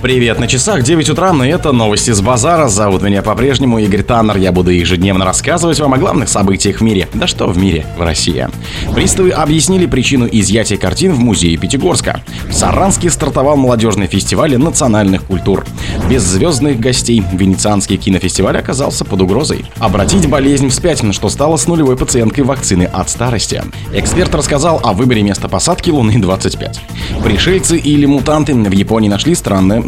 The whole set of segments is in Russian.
Привет, на часах 9 утра, но это новости с базара. Зовут меня по-прежнему Игорь Таннер. Я буду ежедневно рассказывать вам о главных событиях в мире. Да что в мире, в России. Приставы объяснили причину изъятия картин в музее Пятигорска. В Саранске стартовал молодежный фестиваль национальных культур. Без звездных гостей Венецианский кинофестиваль оказался под угрозой. Обратить болезнь вспять, что стало с нулевой пациенткой вакцины от старости. Эксперт рассказал о выборе места посадки Луны-25. Пришельцы или мутанты в Японии нашли странное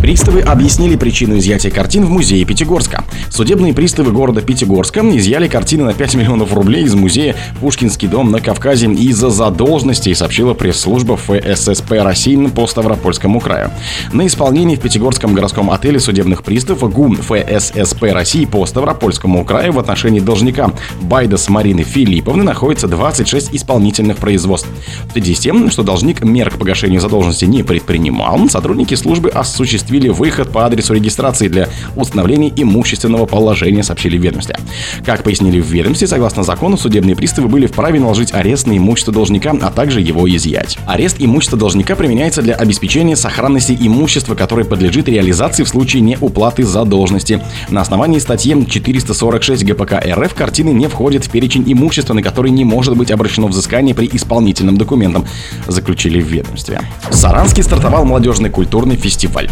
Приставы объяснили причину изъятия картин в музее Пятигорска. Судебные приставы города Пятигорска изъяли картины на 5 миллионов рублей из музея «Пушкинский дом» на Кавказе из-за задолженности, сообщила пресс-служба ФССП России по Ставропольскому краю. На исполнении в Пятигорском городском отеле судебных приставов ГУ ФССП России по Ставропольскому краю в отношении должника Байдас Марины Филипповны находится 26 исполнительных производств. В связи с тем, что должник мер к погашению задолженности не предпринимал, сотрудники службы осуществили осуществили выход по адресу регистрации для установления имущественного положения, сообщили в ведомстве. Как пояснили в ведомстве, согласно закону, судебные приставы были вправе наложить арест на имущество должника, а также его изъять. Арест имущества должника применяется для обеспечения сохранности имущества, которое подлежит реализации в случае неуплаты задолженности. На основании статьи 446 ГПК РФ картины не входят в перечень имущества, на который не может быть обращено взыскание при исполнительном документом, заключили в ведомстве. В Саранске стартовал молодежный культурный фестиваль.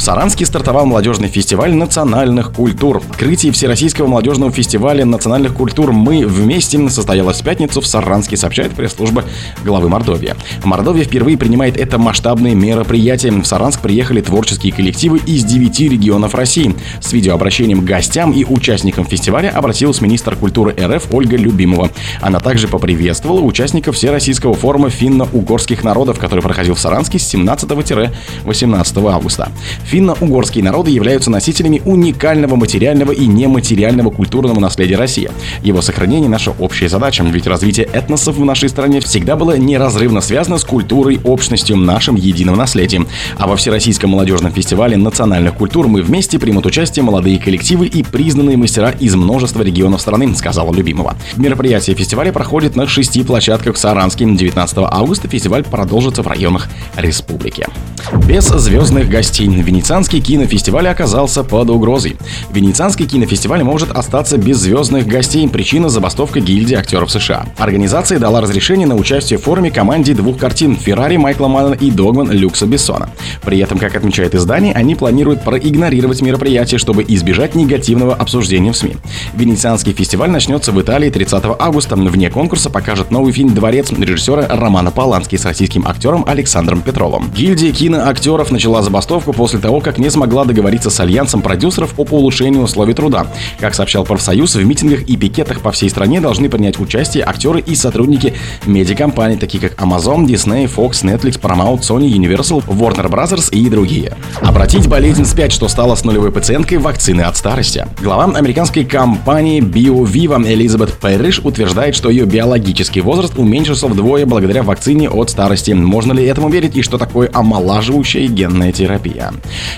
В Саранске стартовал молодежный фестиваль национальных культур. Открытие Всероссийского молодежного фестиваля национальных культур «Мы вместе» состоялось в пятницу в Саранске, сообщает пресс-служба главы Мордовии. Мордовия впервые принимает это масштабное мероприятие. В Саранск приехали творческие коллективы из девяти регионов России. С видеообращением к гостям и участникам фестиваля обратилась министр культуры РФ Ольга Любимова. Она также поприветствовала участников Всероссийского форума финно-угорских народов, который проходил в Саранске с 17-18 августа. Финно-угорские народы являются носителями уникального материального и нематериального культурного наследия России. Его сохранение – наша общая задача, ведь развитие этносов в нашей стране всегда было неразрывно связано с культурой, общностью, нашим единым наследием. А во Всероссийском молодежном фестивале национальных культур мы вместе примут участие молодые коллективы и признанные мастера из множества регионов страны, сказала Любимова. Мероприятие фестиваля проходит на шести площадках в Саранске. 19 августа фестиваль продолжится в районах республики. Без звездных гостей Венецианский кинофестиваль оказался под угрозой. Венецианский кинофестиваль может остаться без звездных гостей. Причина – забастовка гильдии актеров США. Организация дала разрешение на участие в форуме команде двух картин «Феррари» Майкла Мана и «Догман» Люкса Бессона. При этом, как отмечает издание, они планируют проигнорировать мероприятие, чтобы избежать негативного обсуждения в СМИ. Венецианский фестиваль начнется в Италии 30 августа. Вне конкурса покажет новый фильм «Дворец» режиссера Романа Полански с российским актером Александром Петровым. Гильдия киноактеров начала забастовку после того, как не смогла договориться с альянсом продюсеров об улучшении условий труда. Как сообщал профсоюз, в митингах и пикетах по всей стране должны принять участие актеры и сотрудники медиакомпаний, такие как Amazon, Disney, Fox, Netflix, Paramount, Sony, Universal, Warner Bros. и другие. Обратить болезнь вспять, что стало с нулевой пациенткой вакцины от старости. Глава американской компании BioViva Элизабет Пэрриш утверждает, что ее биологический возраст уменьшился вдвое благодаря вакцине от старости. Можно ли этому верить и что такое омолаживающая генная терапия?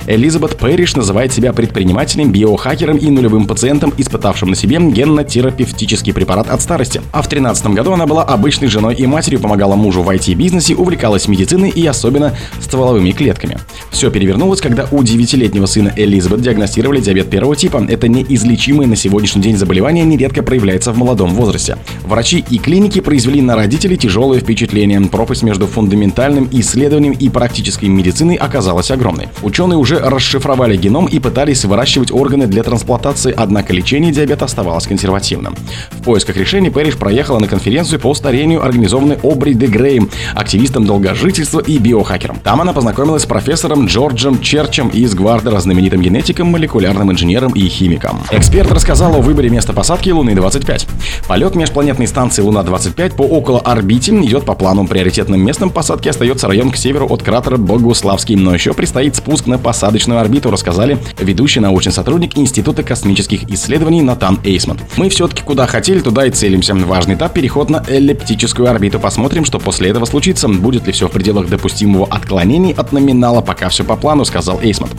Элизабет Пэриш называет себя предпринимателем, биохакером и нулевым пациентом, испытавшим на себе генно-терапевтический препарат от старости. А в 2013 году она была обычной женой и матерью, помогала мужу в IT-бизнесе, увлекалась медициной и особенно стволовыми клетками. Все перевернулось, когда у 9-летнего сына Элизабет диагностировали диабет первого типа. Это неизлечимое на сегодняшний день заболевание нередко проявляется в молодом возрасте. Врачи и клиники произвели на родителей тяжелое впечатление. Пропасть между фундаментальным исследованием и практической медициной оказалась огромной. Ученые уже расшифровали геном и пытались выращивать органы для трансплантации, однако лечение диабета оставалось консервативным. В поисках решений Пэриш проехала на конференцию по старению, организованной Обри де Грейм, активистом долгожительства и биохакером. Там она познакомилась с профессором Джорджем Черчем из Гвардера, знаменитым генетиком, молекулярным инженером и химиком. Эксперт рассказал о выборе места посадки Луны-25. Полет межпланетной станции Луна-25 по около орбите идет по плану. Приоритетным местом посадки остается район к северу от кратера Богуславский, но еще предстоит спуск на посадочную орбиту, рассказали ведущий научный сотрудник Института космических исследований Натан Эйсмонт. Мы все-таки куда хотели, туда и целимся. Важный этап – переход на эллиптическую орбиту. Посмотрим, что после этого случится. Будет ли все в пределах допустимого отклонений от номинала. Пока все по плану, сказал Эйсмонт.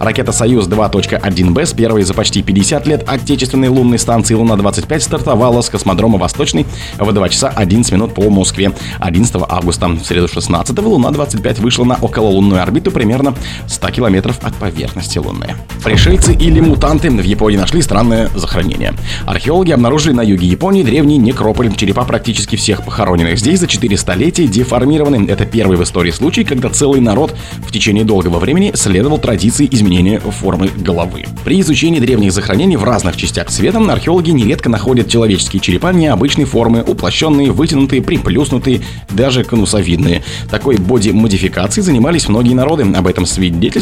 Ракета «Союз 2.1Б» с первой за почти 50 лет отечественной лунной станции «Луна-25» стартовала с космодрома «Восточный» в 2 часа 11 минут по Москве 11 августа. В среду 16 Луна-25 вышла на окололунную орбиту примерно 100 километров от поверхности Луны. Пришельцы или мутанты в Японии нашли странное захоронение. Археологи обнаружили на юге Японии древний некрополь. Черепа практически всех похороненных здесь за 4 столетия деформированы. Это первый в истории случай, когда целый народ в течение долгого времени следовал традиции изменения формы головы. При изучении древних захоронений в разных частях света археологи нередко находят человеческие черепа необычной формы, уплощенные, вытянутые, приплюснутые, даже конусовидные. Такой боди-модификацией занимались многие народы. Об этом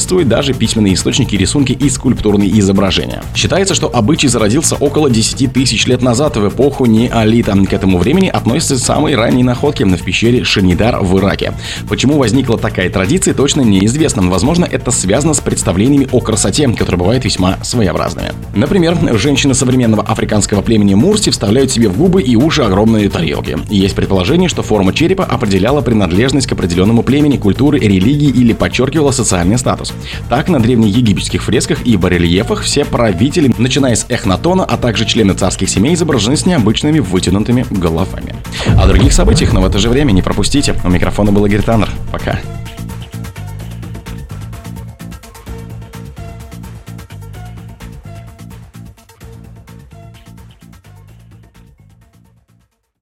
свидетельствуют даже письменные источники, рисунки и скульптурные изображения. Считается, что обычай зародился около 10 тысяч лет назад, в эпоху неолита. К этому времени относятся самые ранние находки в пещере Шанидар в Ираке. Почему возникла такая традиция, точно неизвестно. Возможно, это связано с представлениями о красоте, которые бывают весьма своеобразными. Например, женщины современного африканского племени Мурси вставляют себе в губы и уши огромные тарелки. Есть предположение, что форма черепа определяла принадлежность к определенному племени, культуре, религии или подчеркивала социальный статус. Так, на древнеегипетских фресках и барельефах все правители, начиная с Эхнатона, а также члены царских семей, изображены с необычными вытянутыми головами. О других событиях, но в это же время не пропустите. У микрофона был Игорь Таннер. Пока.